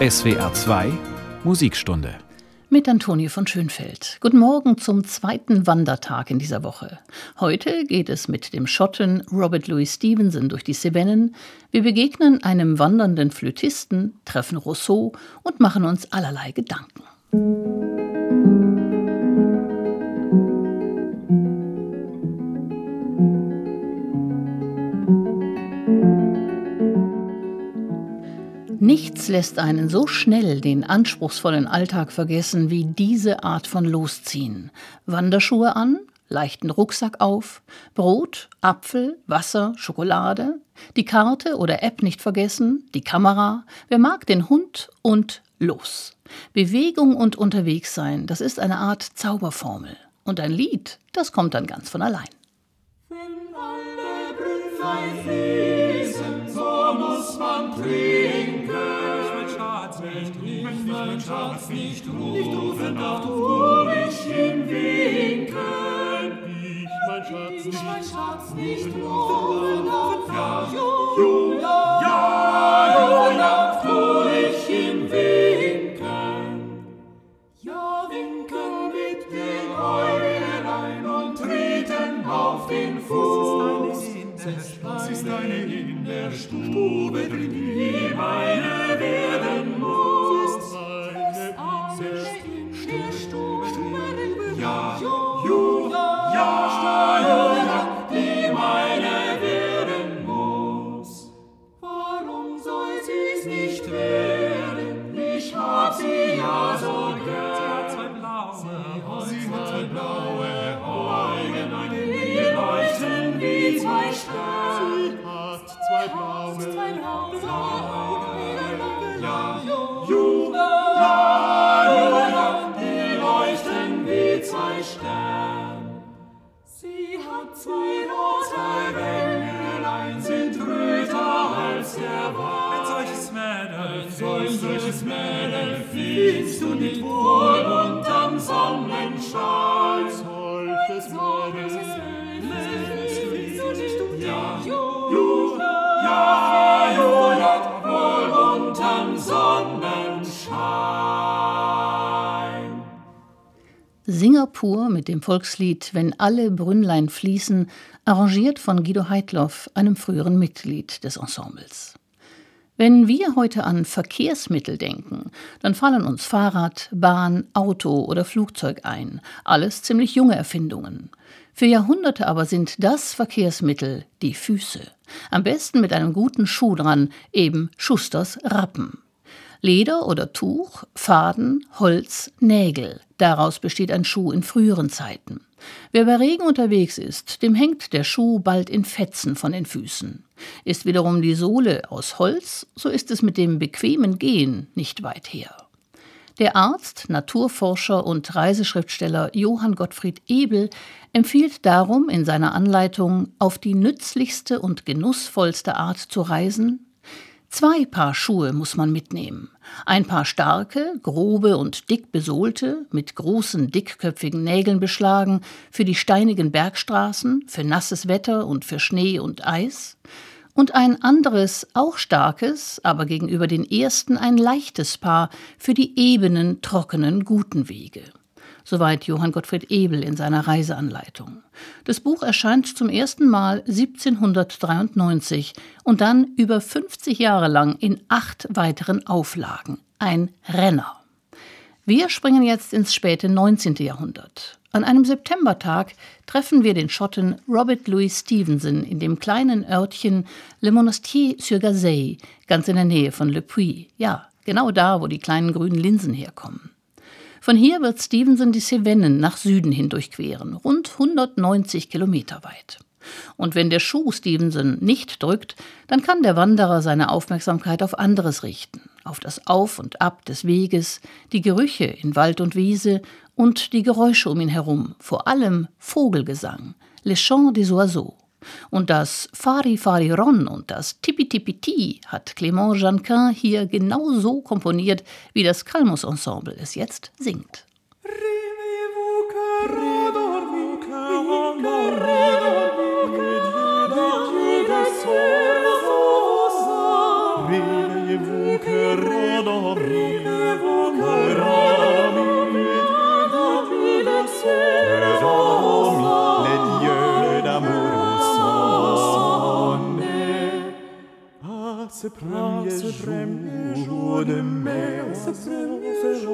SWR 2 Musikstunde mit Antonie von Schönfeld. Guten Morgen zum zweiten Wandertag in dieser Woche. Heute geht es mit dem Schotten Robert Louis Stevenson durch die Cevennen. Wir begegnen einem wandernden Flötisten, treffen Rousseau und machen uns allerlei Gedanken. Nichts lässt einen so schnell den anspruchsvollen Alltag vergessen wie diese Art von Losziehen. Wanderschuhe an, leichten Rucksack auf, Brot, Apfel, Wasser, Schokolade, die Karte oder App nicht vergessen, die Kamera, wer mag den Hund und los. Bewegung und unterwegs sein, das ist eine Art Zauberformel. Und ein Lied, das kommt dann ganz von allein. Wenn alle Brüder fließen, so muss man trinken mein Schatz nicht rufen, doch tu mich hinwinken. Ich, mein Schatz, ich, mein Schatz nicht rufen, ja, ju, ja, ja, ja, tu ich hinwinken. Ja, winken mit den Äugelein und treten auf den Fuß. Es ist eine in der Stube drin, die meine werden Singapur mit dem Volkslied Wenn alle Brünnlein fließen, arrangiert von Guido Heidloff, einem früheren Mitglied des Ensembles. Wenn wir heute an Verkehrsmittel denken, dann fallen uns Fahrrad, Bahn, Auto oder Flugzeug ein, alles ziemlich junge Erfindungen. Für Jahrhunderte aber sind das Verkehrsmittel die Füße. Am besten mit einem guten Schuh dran, eben Schusters Rappen. Leder oder Tuch, Faden, Holz, Nägel. Daraus besteht ein Schuh in früheren Zeiten. Wer bei Regen unterwegs ist, dem hängt der Schuh bald in Fetzen von den Füßen. Ist wiederum die Sohle aus Holz, so ist es mit dem bequemen Gehen nicht weit her. Der Arzt, Naturforscher und Reiseschriftsteller Johann Gottfried Ebel empfiehlt darum in seiner Anleitung, auf die nützlichste und genussvollste Art zu reisen, Zwei Paar Schuhe muss man mitnehmen. Ein paar starke, grobe und dick besohlte, mit großen, dickköpfigen Nägeln beschlagen, für die steinigen Bergstraßen, für nasses Wetter und für Schnee und Eis. Und ein anderes, auch starkes, aber gegenüber den ersten ein leichtes Paar für die ebenen, trockenen, guten Wege. Soweit Johann Gottfried Ebel in seiner Reiseanleitung. Das Buch erscheint zum ersten Mal 1793 und dann über 50 Jahre lang in acht weiteren Auflagen. Ein Renner. Wir springen jetzt ins späte 19. Jahrhundert. An einem Septembertag treffen wir den Schotten Robert Louis Stevenson in dem kleinen Örtchen Le Monastier-sur-Gazeille, ganz in der Nähe von Le Puy. Ja, genau da, wo die kleinen grünen Linsen herkommen. Von hier wird Stevenson die Cevennen nach Süden hin durchqueren, rund 190 Kilometer weit. Und wenn der Schuh Stevenson nicht drückt, dann kann der Wanderer seine Aufmerksamkeit auf anderes richten, auf das Auf und Ab des Weges, die Gerüche in Wald und Wiese und die Geräusche um ihn herum, vor allem Vogelgesang, Les Chants des Oiseaux. Und das Fari Fari Ron und das Tippi Tippi Ti hat Clément Janquin hier genau so komponiert, wie das Kalmus Ensemble es jetzt singt. Réveillez-vous, premier jour de mai, ce jour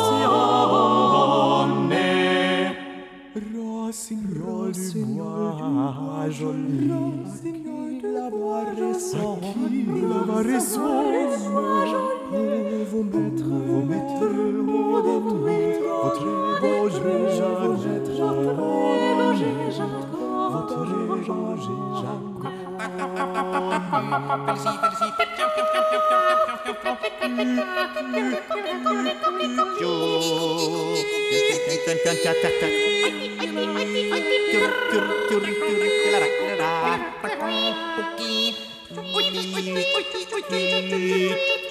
signor di la voix la voix vos maîtres vos maîtres votre beau jeu votre éloge Jacques kan kan cak cak cak cur cur cur cur kelarak kelarak pakai puki Oi, oi, oi, oi, oi, oi, oi, oi, oi, oi,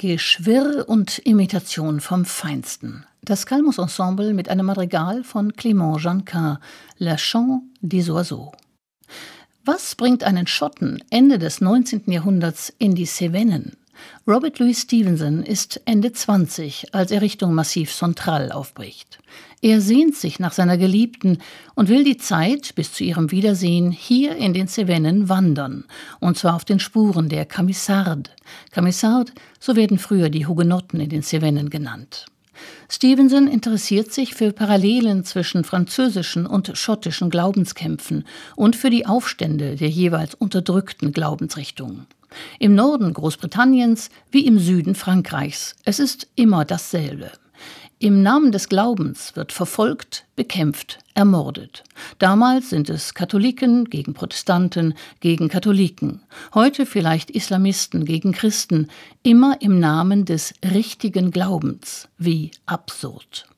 Geschwirr und Imitation vom Feinsten. Das Kalmus-Ensemble mit einem Madrigal von Clément Janquin, Le Chant des Oiseaux. Was bringt einen Schotten Ende des 19. Jahrhunderts in die Cevennen? Robert Louis Stevenson ist Ende 20, als er Richtung Massiv Central aufbricht. Er sehnt sich nach seiner Geliebten und will die Zeit bis zu ihrem Wiedersehen hier in den Cevennen wandern, und zwar auf den Spuren der Camisarde. Camisarde, so werden früher die Hugenotten in den Cevennen genannt. Stevenson interessiert sich für Parallelen zwischen französischen und schottischen Glaubenskämpfen und für die Aufstände der jeweils unterdrückten Glaubensrichtungen. Im Norden Großbritanniens wie im Süden Frankreichs. Es ist immer dasselbe. Im Namen des Glaubens wird verfolgt, bekämpft, ermordet. Damals sind es Katholiken gegen Protestanten, gegen Katholiken. Heute vielleicht Islamisten gegen Christen. Immer im Namen des richtigen Glaubens. Wie absurd.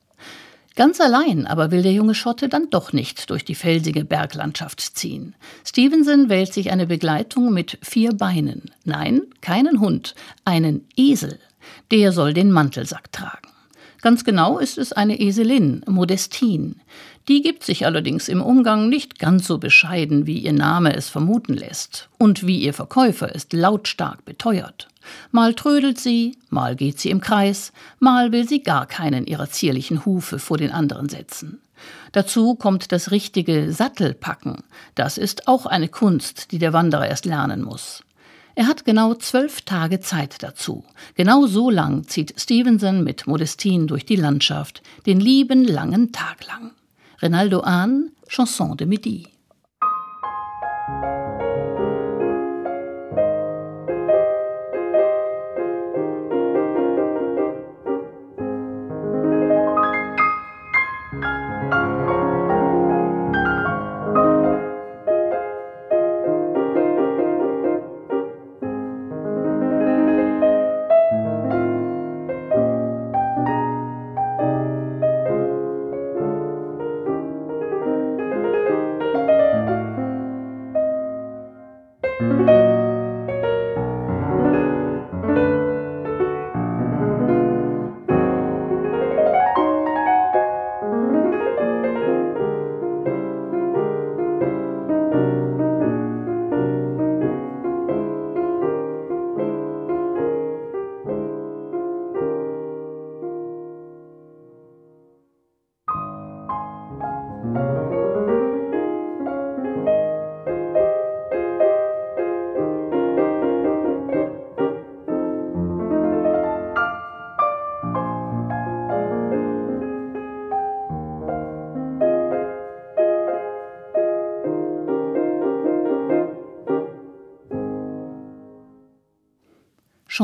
Ganz allein aber will der junge Schotte dann doch nicht durch die felsige Berglandschaft ziehen. Stevenson wählt sich eine Begleitung mit vier Beinen. Nein, keinen Hund, einen Esel. Der soll den Mantelsack tragen. Ganz genau ist es eine Eselin, Modestin. Die gibt sich allerdings im Umgang nicht ganz so bescheiden, wie ihr Name es vermuten lässt und wie ihr Verkäufer es lautstark beteuert. Mal trödelt sie, mal geht sie im Kreis, mal will sie gar keinen ihrer zierlichen Hufe vor den anderen setzen. Dazu kommt das richtige Sattelpacken. Das ist auch eine Kunst, die der Wanderer erst lernen muss. Er hat genau zwölf Tage Zeit dazu. Genau so lang zieht Stevenson mit Modestine durch die Landschaft, den lieben langen Tag lang. Renaldo Hahn, Chanson de Midi.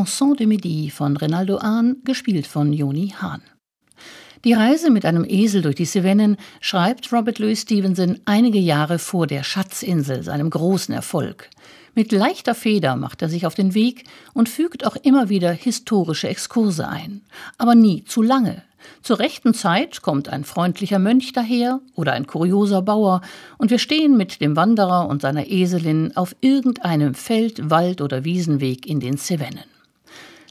Chanson de Midi von Renaldo Ahn, gespielt von Joni Hahn. Die Reise mit einem Esel durch die Cevennen schreibt Robert Louis Stevenson einige Jahre vor der Schatzinsel, seinem großen Erfolg. Mit leichter Feder macht er sich auf den Weg und fügt auch immer wieder historische Exkurse ein. Aber nie zu lange. Zur rechten Zeit kommt ein freundlicher Mönch daher oder ein kurioser Bauer und wir stehen mit dem Wanderer und seiner Eselin auf irgendeinem Feld-, Wald- oder Wiesenweg in den Cevennen.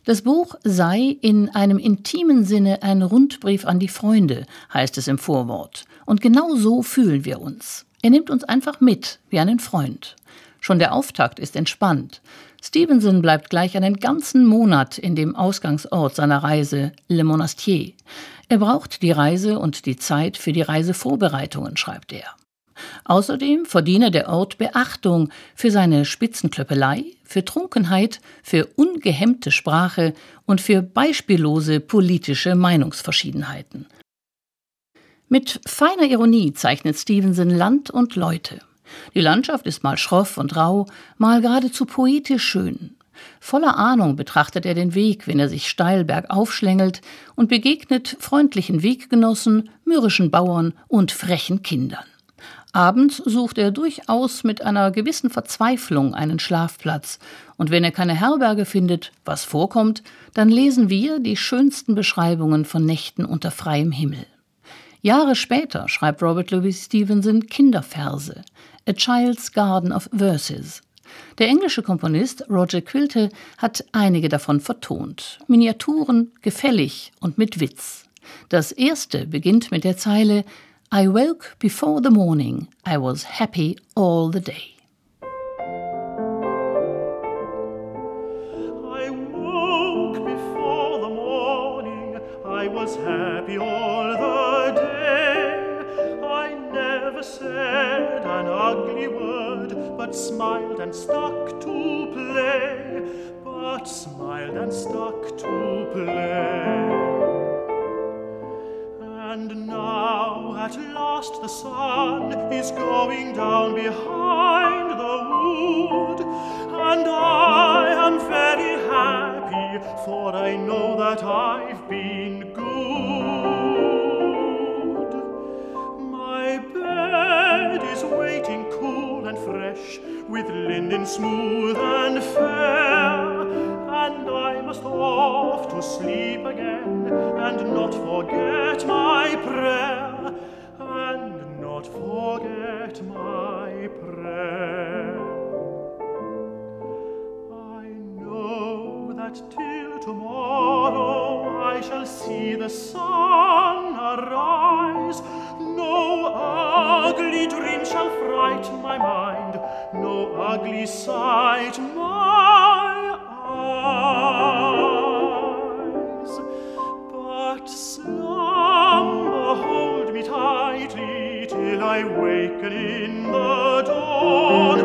Das Buch sei in einem intimen Sinne ein Rundbrief an die Freunde, heißt es im Vorwort. Und genau so fühlen wir uns. Er nimmt uns einfach mit, wie einen Freund. Schon der Auftakt ist entspannt. Stevenson bleibt gleich einen ganzen Monat in dem Ausgangsort seiner Reise, Le Monastier. Er braucht die Reise und die Zeit für die Reisevorbereitungen, schreibt er. Außerdem verdiene der Ort Beachtung für seine Spitzenklöppelei, für Trunkenheit, für ungehemmte Sprache und für beispiellose politische Meinungsverschiedenheiten. Mit feiner Ironie zeichnet Stevenson Land und Leute. Die Landschaft ist mal schroff und rau, mal geradezu poetisch schön. Voller Ahnung betrachtet er den Weg, wenn er sich steil bergauf schlängelt und begegnet freundlichen Weggenossen, mürrischen Bauern und frechen Kindern. Abends sucht er durchaus mit einer gewissen Verzweiflung einen Schlafplatz, und wenn er keine Herberge findet, was vorkommt, dann lesen wir die schönsten Beschreibungen von Nächten unter freiem Himmel. Jahre später schreibt Robert Louis Stevenson Kinderverse, A Child's Garden of Verses. Der englische Komponist Roger Quilty hat einige davon vertont. Miniaturen, gefällig und mit Witz. Das erste beginnt mit der Zeile I woke before the morning, I was happy all the day. I woke before the morning, I was happy all the day. I never said an ugly word, but smiled and stuck to play, but smiled and stuck to play. The sun is going down behind the wood, and I am very happy, for I know that I've been good. My bed is waiting cool and fresh, with linen smooth and fair, and I must off to sleep again, and not forget my prayer, forget my prayer. I know that till tomorrow I shall see the sun arise. No ugly dream shall fright my mind, no ugly sight my eyes. I waken in the dawn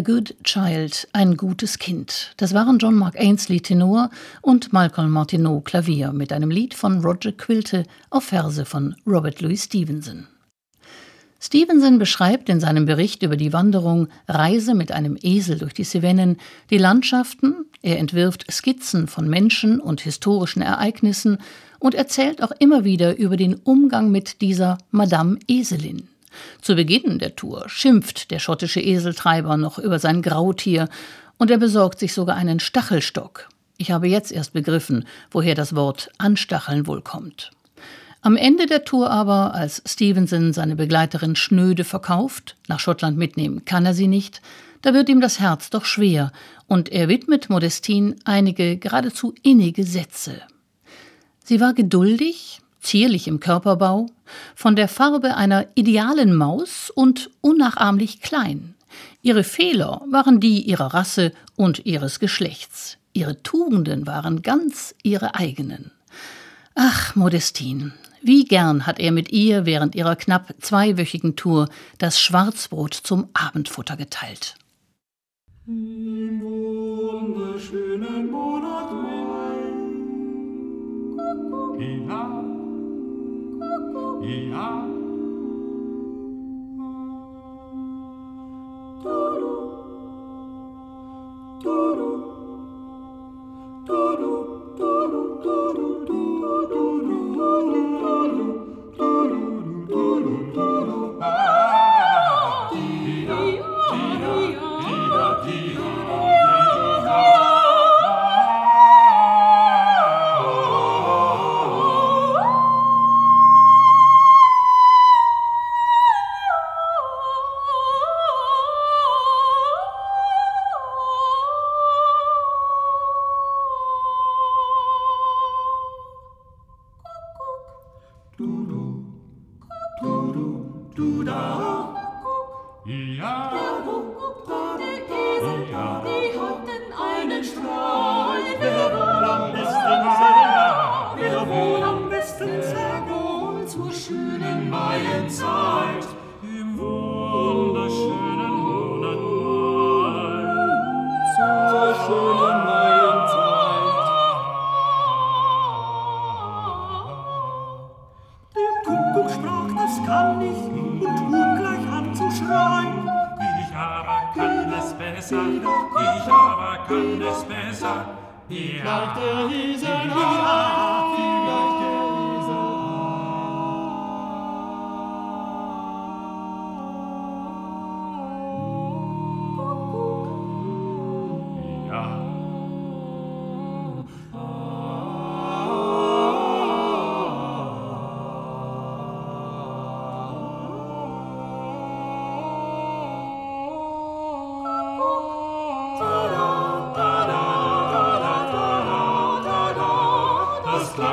A Good Child, ein gutes Kind. Das waren John Mark Ainsley Tenor und Malcolm Martineau Klavier mit einem Lied von Roger Quilty auf Verse von Robert Louis Stevenson. Stevenson beschreibt in seinem Bericht über die Wanderung Reise mit einem Esel durch die Cevennen die Landschaften, er entwirft Skizzen von Menschen und historischen Ereignissen und erzählt auch immer wieder über den Umgang mit dieser Madame Eselin. Zu Beginn der Tour schimpft der schottische Eseltreiber noch über sein Grautier und er besorgt sich sogar einen Stachelstock. Ich habe jetzt erst begriffen, woher das Wort anstacheln wohl kommt. Am Ende der Tour aber, als Stevenson seine Begleiterin schnöde verkauft, nach Schottland mitnehmen kann er sie nicht, da wird ihm das Herz doch schwer und er widmet Modestine einige geradezu innige Sätze. Sie war geduldig, zierlich im Körperbau, von der Farbe einer idealen Maus und unnachahmlich klein. Ihre Fehler waren die ihrer Rasse und ihres Geschlechts. Ihre Tugenden waren ganz ihre eigenen. Ach, Modestine, wie gern hat er mit ihr während ihrer knapp zweiwöchigen Tour das Schwarzbrot zum Abendfutter geteilt. Im wunderschönen Monat Mai. Ja, ja.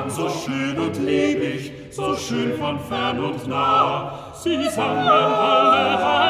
Klang so schön und lebig, so schön von fern und nah. Sie sangen alle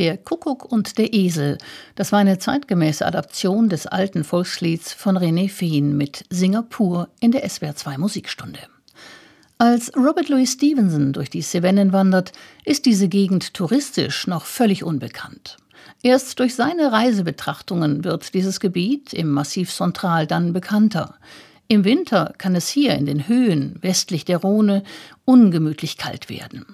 Der Kuckuck und der Esel, das war eine zeitgemäße Adaption des alten Volkslieds von René Feen mit Singapur in der SWR2 Musikstunde. Als Robert Louis Stevenson durch die Cevennen wandert, ist diese Gegend touristisch noch völlig unbekannt. Erst durch seine Reisebetrachtungen wird dieses Gebiet im Massiv Central dann bekannter. Im Winter kann es hier in den Höhen westlich der Rhone ungemütlich kalt werden.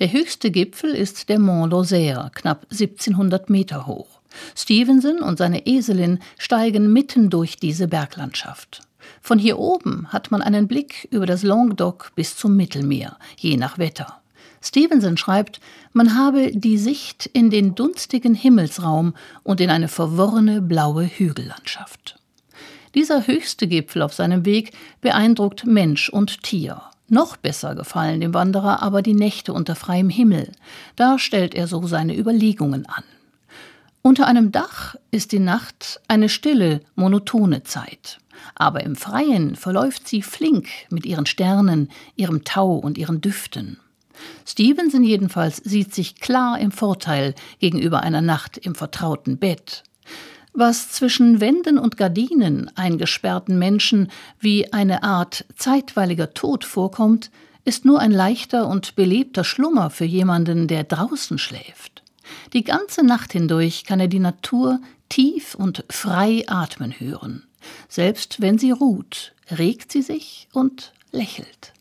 Der höchste Gipfel ist der Mont Lozère, knapp 1700 Meter hoch. Stevenson und seine Eselin steigen mitten durch diese Berglandschaft. Von hier oben hat man einen Blick über das Languedoc bis zum Mittelmeer, je nach Wetter. Stevenson schreibt, man habe die Sicht in den dunstigen Himmelsraum und in eine verworrene blaue Hügellandschaft. Dieser höchste Gipfel auf seinem Weg beeindruckt Mensch und Tier. Noch besser gefallen dem Wanderer aber die Nächte unter freiem Himmel. Da stellt er so seine Überlegungen an. Unter einem Dach ist die Nacht eine stille, monotone Zeit. Aber im Freien verläuft sie flink mit ihren Sternen, ihrem Tau und ihren Düften. Stevenson jedenfalls sieht sich klar im Vorteil gegenüber einer Nacht im vertrauten Bett. Was zwischen Wänden und Gardinen eingesperrten Menschen wie eine Art zeitweiliger Tod vorkommt, ist nur ein leichter und belebter Schlummer für jemanden, der draußen schläft. Die ganze Nacht hindurch kann er die Natur tief und frei atmen hören. Selbst wenn sie ruht, regt sie sich und lächelt.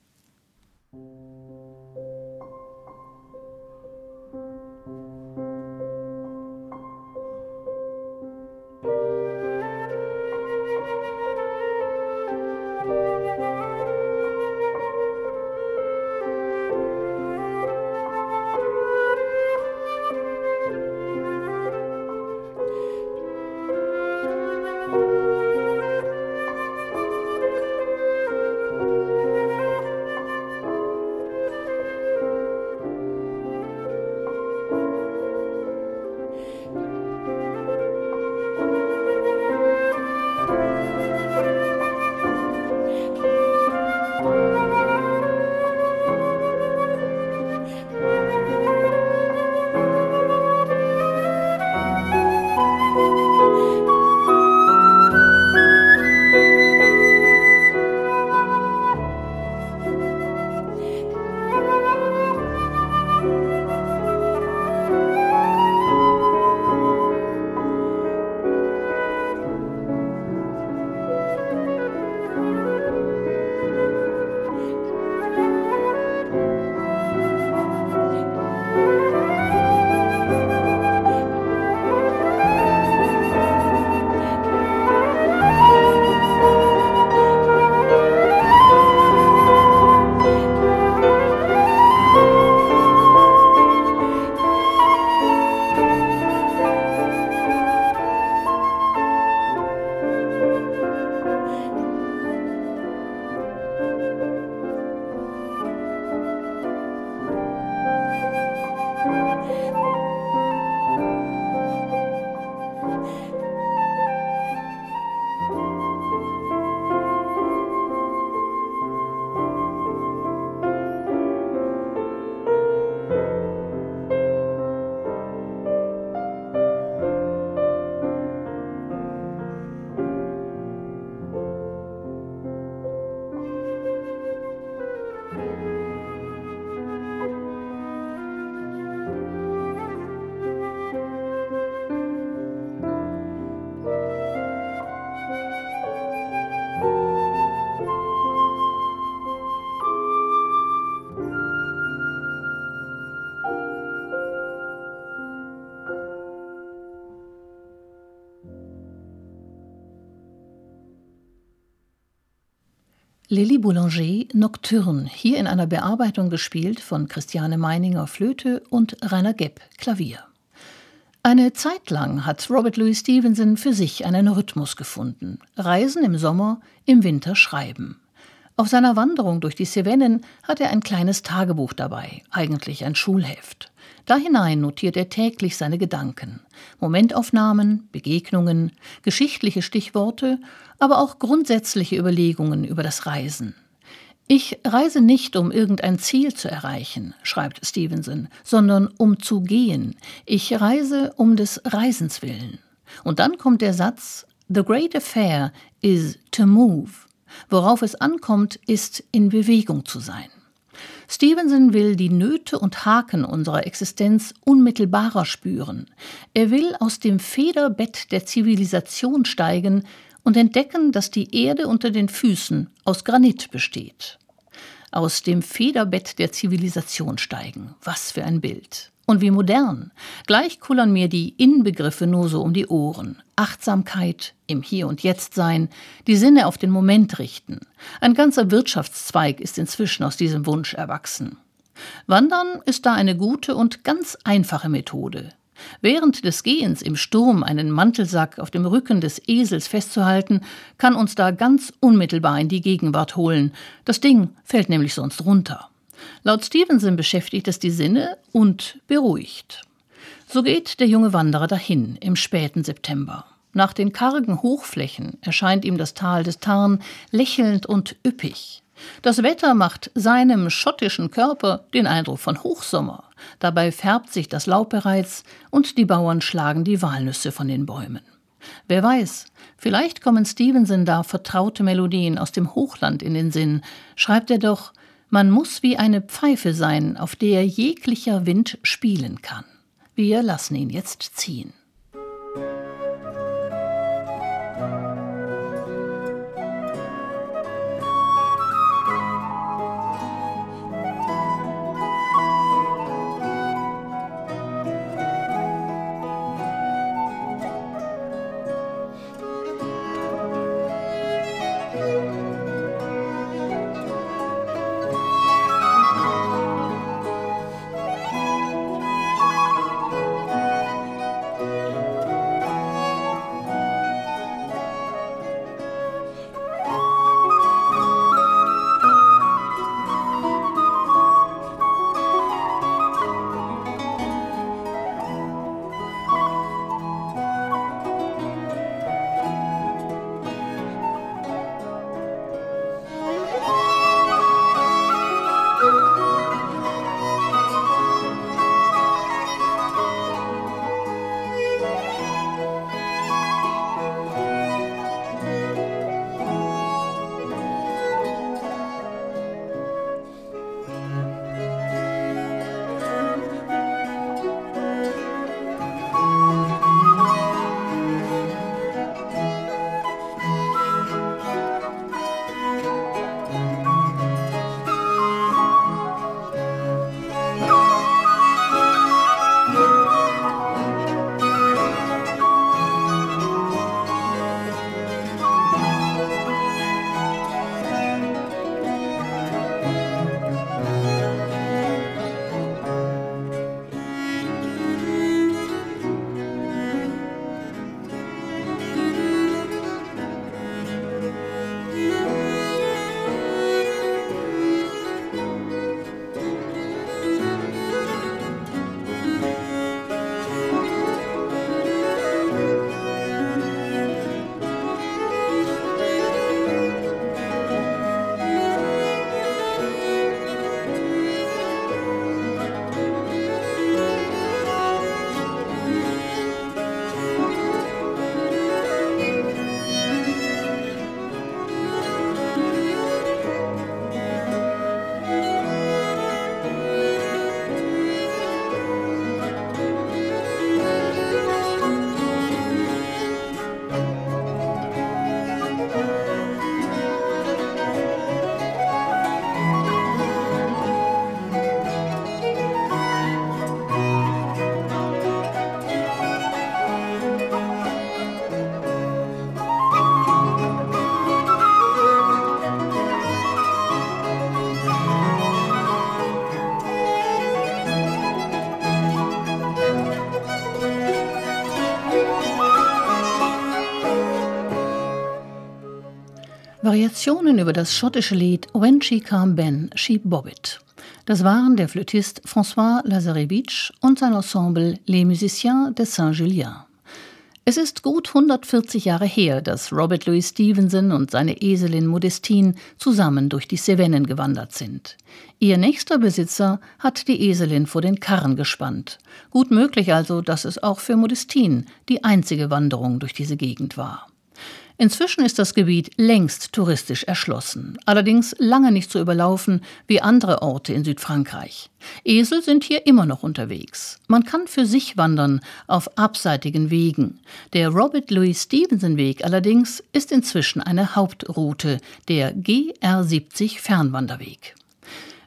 Lily Boulanger Nocturne, hier in einer Bearbeitung gespielt von Christiane Meininger Flöte und Rainer Gepp Klavier. Eine Zeit lang hat Robert Louis Stevenson für sich einen Rhythmus gefunden. Reisen im Sommer, im Winter schreiben. Auf seiner Wanderung durch die Cevennen hat er ein kleines Tagebuch dabei, eigentlich ein Schulheft. Da hinein notiert er täglich seine Gedanken, Momentaufnahmen, Begegnungen, geschichtliche Stichworte, aber auch grundsätzliche Überlegungen über das Reisen. Ich reise nicht, um irgendein Ziel zu erreichen, schreibt Stevenson, sondern um zu gehen. Ich reise um des Reisens willen. Und dann kommt der Satz The great affair is to move. Worauf es ankommt, ist in Bewegung zu sein. Stevenson will die Nöte und Haken unserer Existenz unmittelbarer spüren. Er will aus dem Federbett der Zivilisation steigen und entdecken, dass die Erde unter den Füßen aus Granit besteht. Aus dem Federbett der Zivilisation steigen. Was für ein Bild. Und wie modern. Gleich kullern mir die Inbegriffe nur so um die Ohren. Achtsamkeit, im Hier und Jetzt sein, die Sinne auf den Moment richten. Ein ganzer Wirtschaftszweig ist inzwischen aus diesem Wunsch erwachsen. Wandern ist da eine gute und ganz einfache Methode. Während des Gehens im Sturm einen Mantelsack auf dem Rücken des Esels festzuhalten, kann uns da ganz unmittelbar in die Gegenwart holen. Das Ding fällt nämlich sonst runter. Laut Stevenson beschäftigt es die Sinne und beruhigt. So geht der junge Wanderer dahin im späten September. Nach den kargen Hochflächen erscheint ihm das Tal des Tarn lächelnd und üppig. Das Wetter macht seinem schottischen Körper den Eindruck von Hochsommer. Dabei färbt sich das Laub bereits und die Bauern schlagen die Walnüsse von den Bäumen. Wer weiß, vielleicht kommen Stevenson da vertraute Melodien aus dem Hochland in den Sinn, schreibt er doch, man muss wie eine Pfeife sein, auf der jeglicher Wind spielen kann. Wir lassen ihn jetzt ziehen. Variationen über das schottische Lied When She Came Ben, She Bobbit. Das waren der Flötist François Lazarevitch und sein Ensemble Les Musiciens de Saint-Julien. Es ist gut 140 Jahre her, dass Robert Louis Stevenson und seine Eselin Modestine zusammen durch die Cevennen gewandert sind. Ihr nächster Besitzer hat die Eselin vor den Karren gespannt. Gut möglich also, dass es auch für Modestine die einzige Wanderung durch diese Gegend war. Inzwischen ist das Gebiet längst touristisch erschlossen, allerdings lange nicht so überlaufen wie andere Orte in Südfrankreich. Esel sind hier immer noch unterwegs. Man kann für sich wandern auf abseitigen Wegen. Der Robert Louis Stevenson Weg allerdings ist inzwischen eine Hauptroute, der GR70 Fernwanderweg.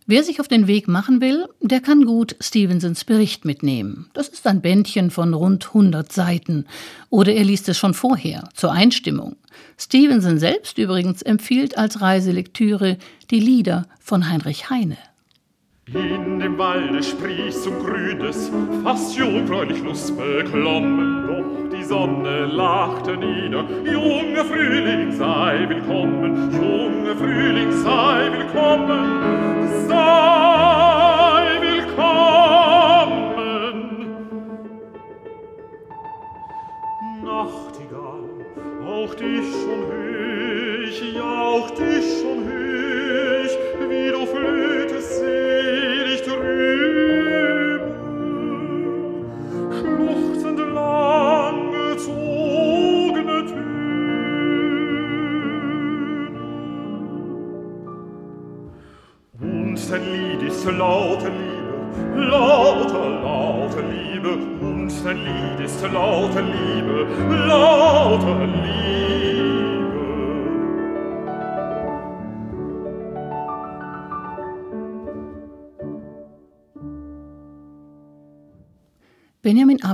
Wer sich auf den Weg machen will, der kann gut Stevensons Bericht mitnehmen. Das ist ein Bändchen von rund 100 Seiten. Oder er liest es schon vorher, zur Einstimmung. Stevenson selbst übrigens empfiehlt als Reiselektüre die Lieder von Heinrich Heine. In dem Walde sprießt zum Grünes, fast jungfräulich Lust beklommen, doch die Sonne lachte nieder. Junge Frühling sei willkommen, junge Frühling sei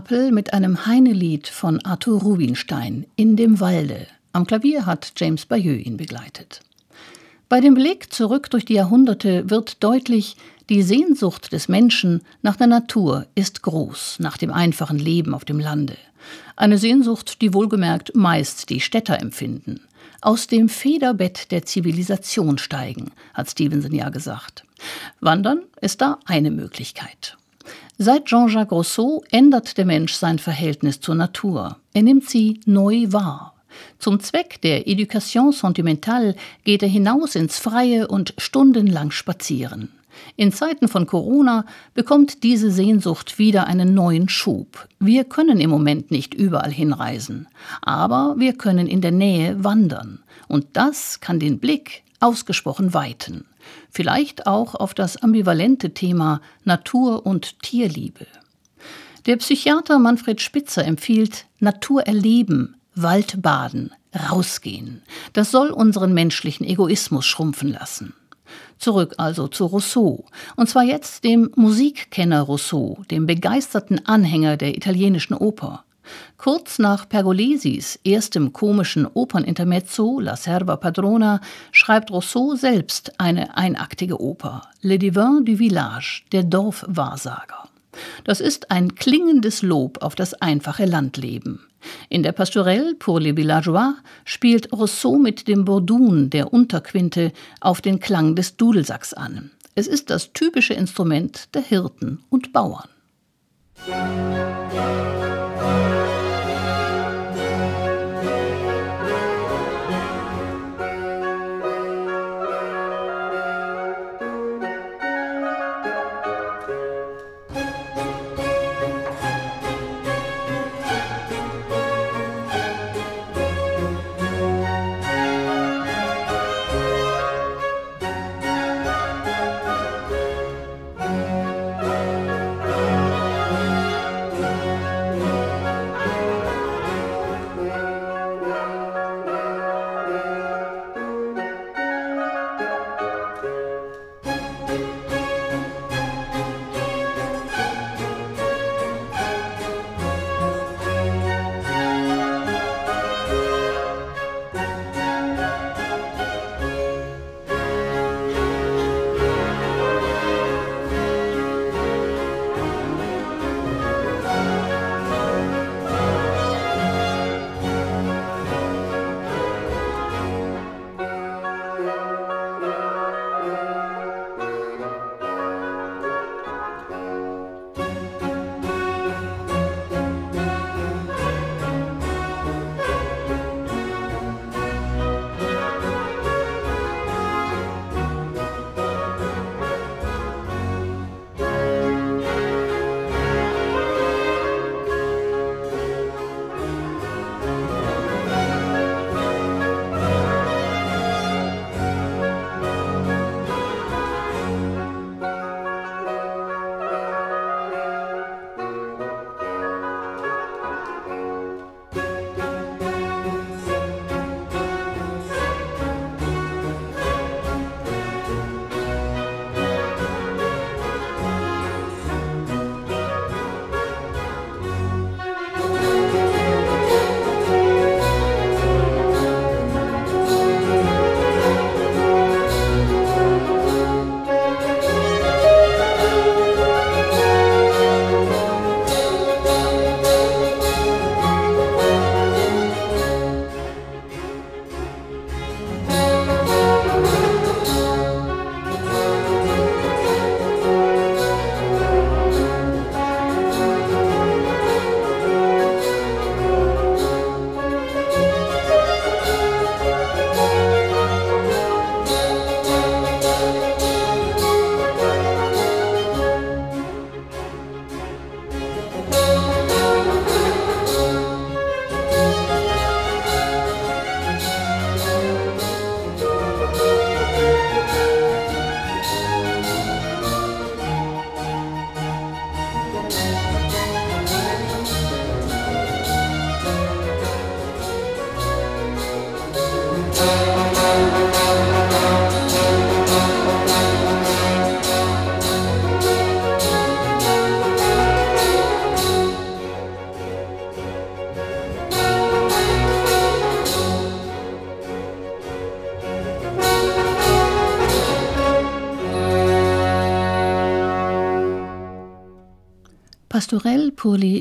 Appel mit einem Heine-Lied von Arthur Rubinstein in dem Walde. Am Klavier hat James Bayeux ihn begleitet. Bei dem Blick zurück durch die Jahrhunderte wird deutlich, die Sehnsucht des Menschen nach der Natur ist groß, nach dem einfachen Leben auf dem Lande. Eine Sehnsucht, die wohlgemerkt meist die Städter empfinden. Aus dem Federbett der Zivilisation steigen, hat Stevenson ja gesagt. Wandern ist da eine Möglichkeit. Seit Jean-Jacques Rousseau ändert der Mensch sein Verhältnis zur Natur. Er nimmt sie neu wahr. Zum Zweck der Education sentimentale geht er hinaus ins Freie und stundenlang spazieren. In Zeiten von Corona bekommt diese Sehnsucht wieder einen neuen Schub. Wir können im Moment nicht überall hinreisen, aber wir können in der Nähe wandern. Und das kann den Blick ausgesprochen weiten. Vielleicht auch auf das ambivalente Thema Natur und Tierliebe. Der Psychiater Manfred Spitzer empfiehlt Natur erleben, Waldbaden, rausgehen. Das soll unseren menschlichen Egoismus schrumpfen lassen. Zurück also zu Rousseau. Und zwar jetzt dem Musikkenner Rousseau, dem begeisterten Anhänger der italienischen Oper. Kurz nach Pergolesis erstem komischen Opernintermezzo La Serva Padrona schreibt Rousseau selbst eine einaktige Oper, Le Divin du Village, der Dorfwahrsager. Das ist ein klingendes Lob auf das einfache Landleben. In der Pastorelle pour les Villageois spielt Rousseau mit dem Bordun der Unterquinte auf den Klang des Dudelsacks an. Es ist das typische Instrument der Hirten und Bauern. Pastorelle pour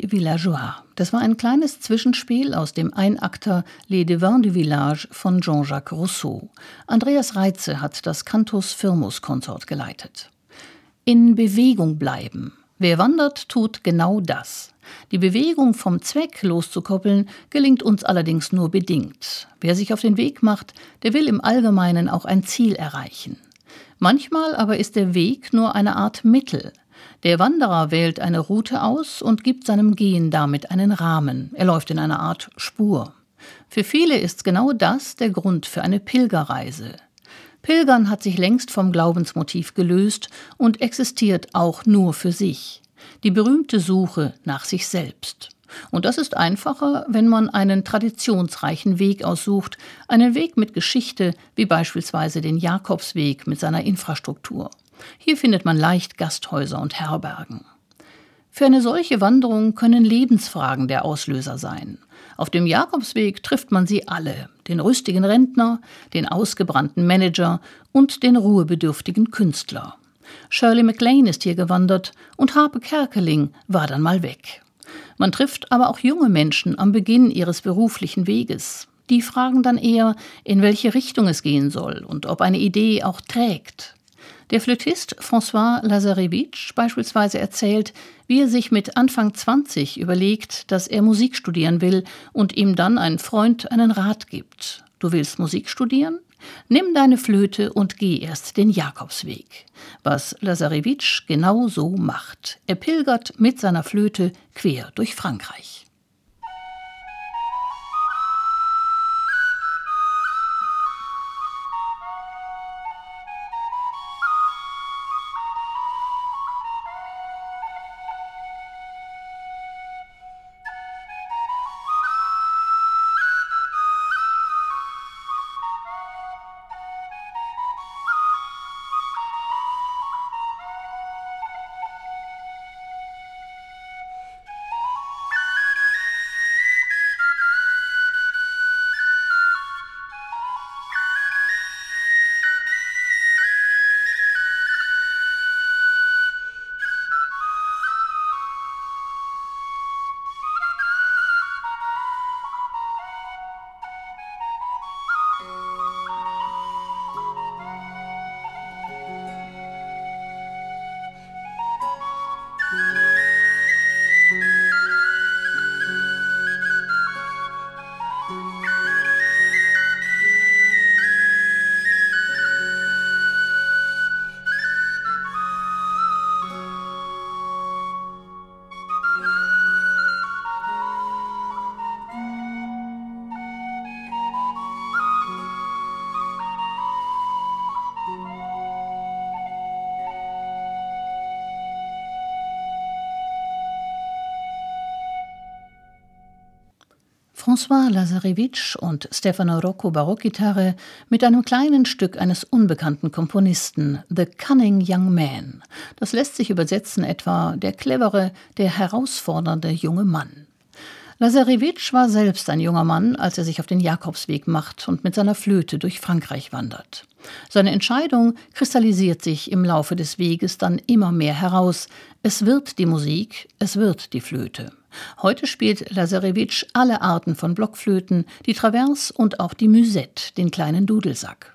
Villageois. Das war ein kleines Zwischenspiel aus dem Einakter Les Devins du Village von Jean-Jacques Rousseau. Andreas Reitze hat das Cantus Firmus Konsort geleitet. In Bewegung bleiben. Wer wandert, tut genau das. Die Bewegung vom Zweck loszukoppeln, gelingt uns allerdings nur bedingt. Wer sich auf den Weg macht, der will im Allgemeinen auch ein Ziel erreichen. Manchmal aber ist der Weg nur eine Art Mittel, der Wanderer wählt eine Route aus und gibt seinem Gehen damit einen Rahmen. Er läuft in einer Art Spur. Für viele ist genau das der Grund für eine Pilgerreise. Pilgern hat sich längst vom Glaubensmotiv gelöst und existiert auch nur für sich. Die berühmte Suche nach sich selbst. Und das ist einfacher, wenn man einen traditionsreichen Weg aussucht, einen Weg mit Geschichte, wie beispielsweise den Jakobsweg mit seiner Infrastruktur. Hier findet man leicht Gasthäuser und Herbergen. Für eine solche Wanderung können Lebensfragen der Auslöser sein. Auf dem Jakobsweg trifft man sie alle, den rüstigen Rentner, den ausgebrannten Manager und den ruhebedürftigen Künstler. Shirley MacLaine ist hier gewandert und Harpe Kerkeling war dann mal weg. Man trifft aber auch junge Menschen am Beginn ihres beruflichen Weges. Die fragen dann eher, in welche Richtung es gehen soll und ob eine Idee auch trägt. Der Flötist François Lazarevitch beispielsweise erzählt, wie er sich mit Anfang 20 überlegt, dass er Musik studieren will und ihm dann ein Freund einen Rat gibt. Du willst Musik studieren? Nimm deine Flöte und geh erst den Jakobsweg. Was Lazarevitch genau so macht. Er pilgert mit seiner Flöte quer durch Frankreich. François Lazarevitch und Stefano Rocco Barockgitarre mit einem kleinen Stück eines unbekannten Komponisten, The Cunning Young Man. Das lässt sich übersetzen etwa der clevere, der herausfordernde junge Mann. Lazarevitch war selbst ein junger Mann, als er sich auf den Jakobsweg macht und mit seiner Flöte durch Frankreich wandert. Seine Entscheidung kristallisiert sich im Laufe des Weges dann immer mehr heraus. Es wird die Musik, es wird die Flöte. Heute spielt Lazarevitsch alle Arten von Blockflöten, die Traverse und auch die Musette, den kleinen Dudelsack.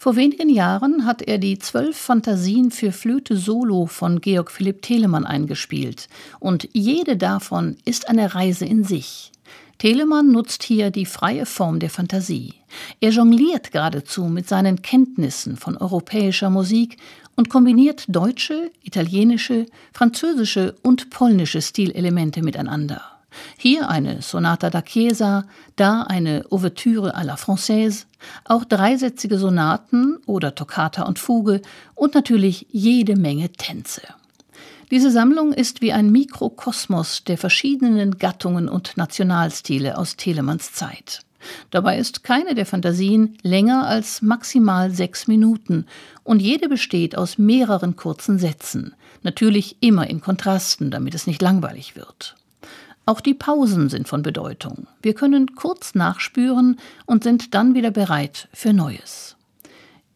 Vor wenigen Jahren hat er die zwölf Fantasien für Flöte Solo von Georg Philipp Telemann eingespielt, und jede davon ist eine Reise in sich. Telemann nutzt hier die freie Form der Fantasie. Er jongliert geradezu mit seinen Kenntnissen von europäischer Musik und kombiniert deutsche, italienische, französische und polnische Stilelemente miteinander. Hier eine Sonata da Chiesa, da eine Ouvertüre à la Française, auch dreisätzige Sonaten oder Toccata und Fuge und natürlich jede Menge Tänze. Diese Sammlung ist wie ein Mikrokosmos der verschiedenen Gattungen und Nationalstile aus Telemanns Zeit. Dabei ist keine der Fantasien länger als maximal sechs Minuten und jede besteht aus mehreren kurzen Sätzen, natürlich immer in Kontrasten, damit es nicht langweilig wird. Auch die Pausen sind von Bedeutung. Wir können kurz nachspüren und sind dann wieder bereit für Neues.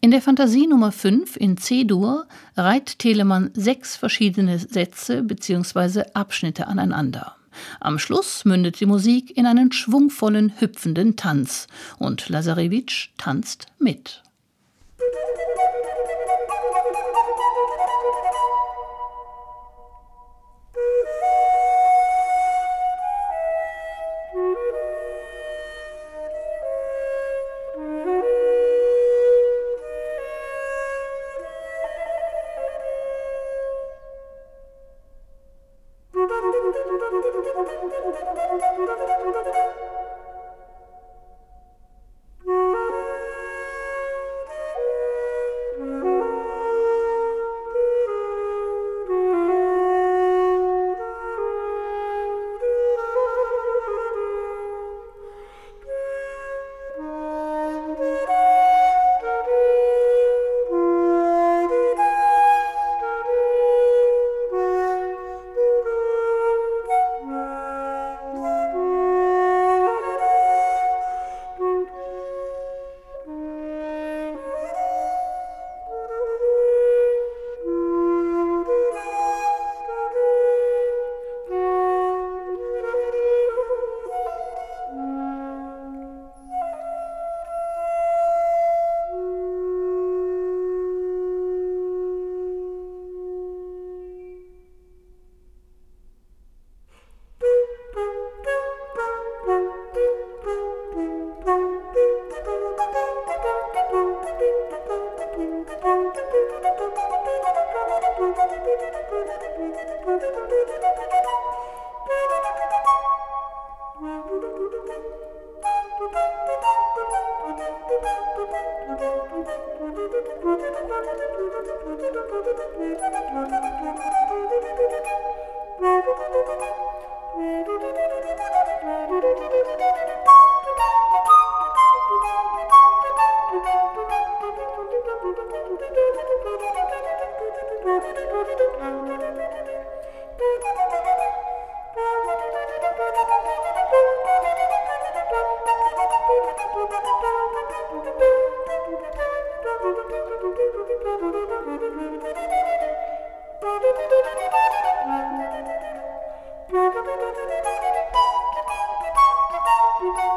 In der Fantasie Nummer 5 in C-Dur reiht Telemann sechs verschiedene Sätze bzw. Abschnitte aneinander. Am Schluss mündet die Musik in einen schwungvollen, hüpfenden Tanz und Lazarevitsch tanzt mit.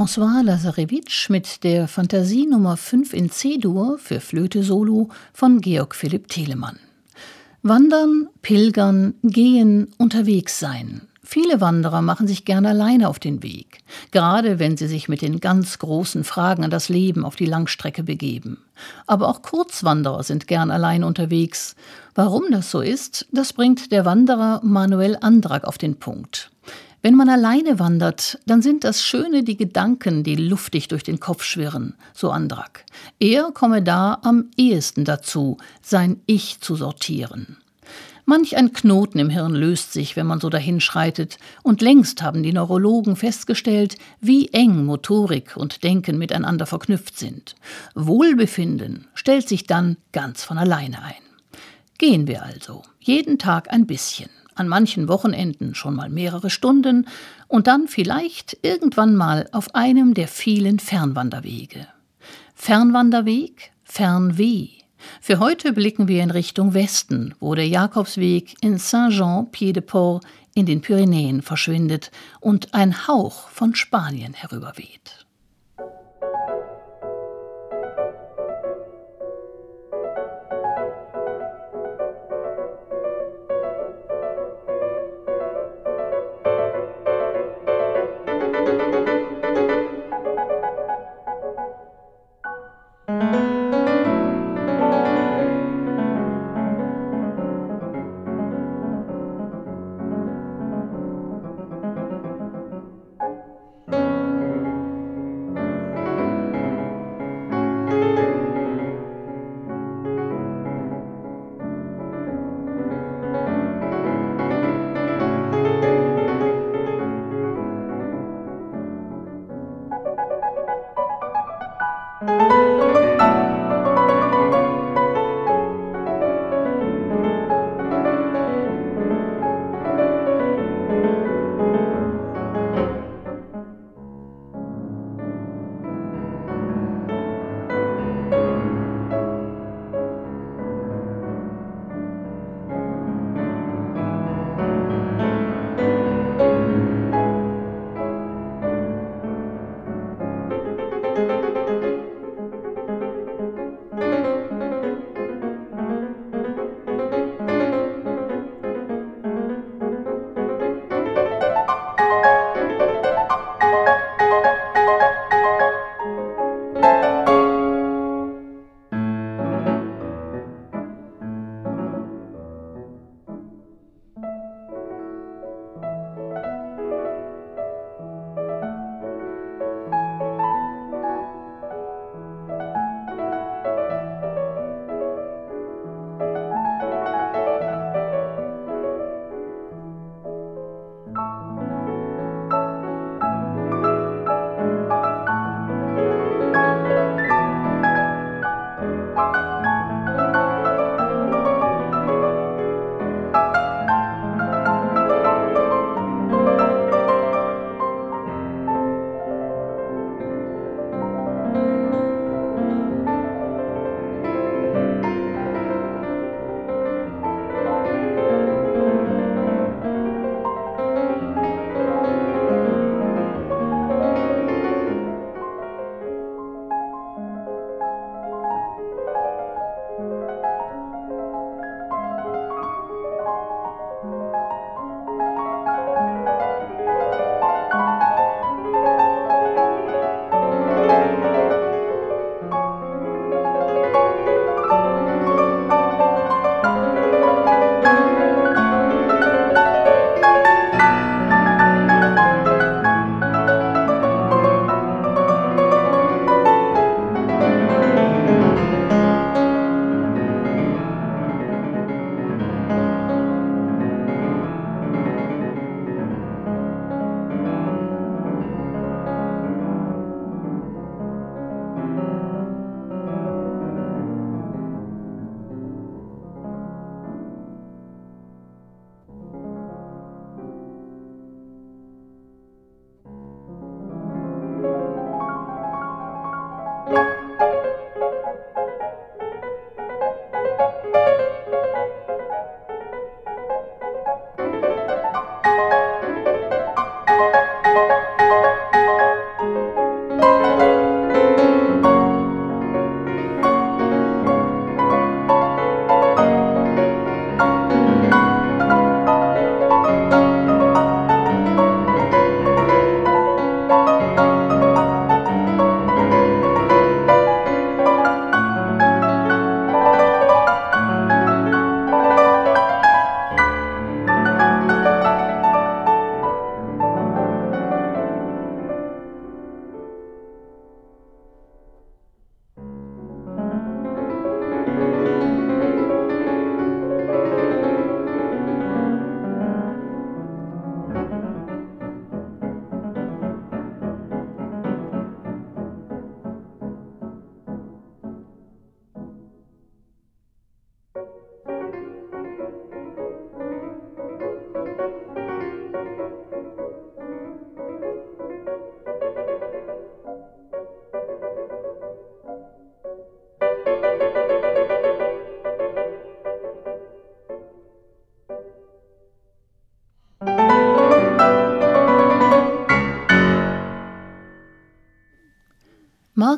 François Lazarevitsch mit der Fantasie Nummer 5 in C-Dur für Flöte Solo von Georg Philipp Telemann. Wandern, pilgern, gehen, unterwegs sein. Viele Wanderer machen sich gern alleine auf den Weg, gerade wenn sie sich mit den ganz großen Fragen an das Leben auf die Langstrecke begeben. Aber auch Kurzwanderer sind gern allein unterwegs. Warum das so ist, das bringt der Wanderer Manuel Andrak auf den Punkt. Wenn man alleine wandert, dann sind das schöne die Gedanken, die luftig durch den Kopf schwirren, so Andrak. Er komme da am ehesten dazu, sein Ich zu sortieren. Manch ein Knoten im Hirn löst sich, wenn man so dahinschreitet, und längst haben die Neurologen festgestellt, wie eng Motorik und Denken miteinander verknüpft sind. Wohlbefinden stellt sich dann ganz von alleine ein. Gehen wir also, jeden Tag ein bisschen an manchen Wochenenden schon mal mehrere Stunden und dann vielleicht irgendwann mal auf einem der vielen Fernwanderwege. Fernwanderweg, Fernweh. Für heute blicken wir in Richtung Westen, wo der Jakobsweg in Saint-Jean-Pied-de-Port in den Pyrenäen verschwindet und ein Hauch von Spanien herüberweht.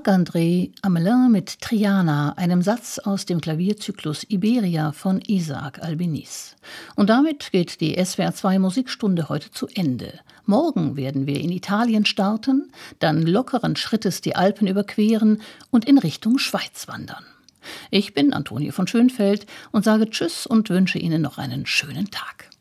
Marc-André Amelin mit Triana, einem Satz aus dem Klavierzyklus Iberia von Isaac Albeniz. Und damit geht die SWR2 Musikstunde heute zu Ende. Morgen werden wir in Italien starten, dann lockeren Schrittes die Alpen überqueren und in Richtung Schweiz wandern. Ich bin Antonie von Schönfeld und sage Tschüss und wünsche Ihnen noch einen schönen Tag.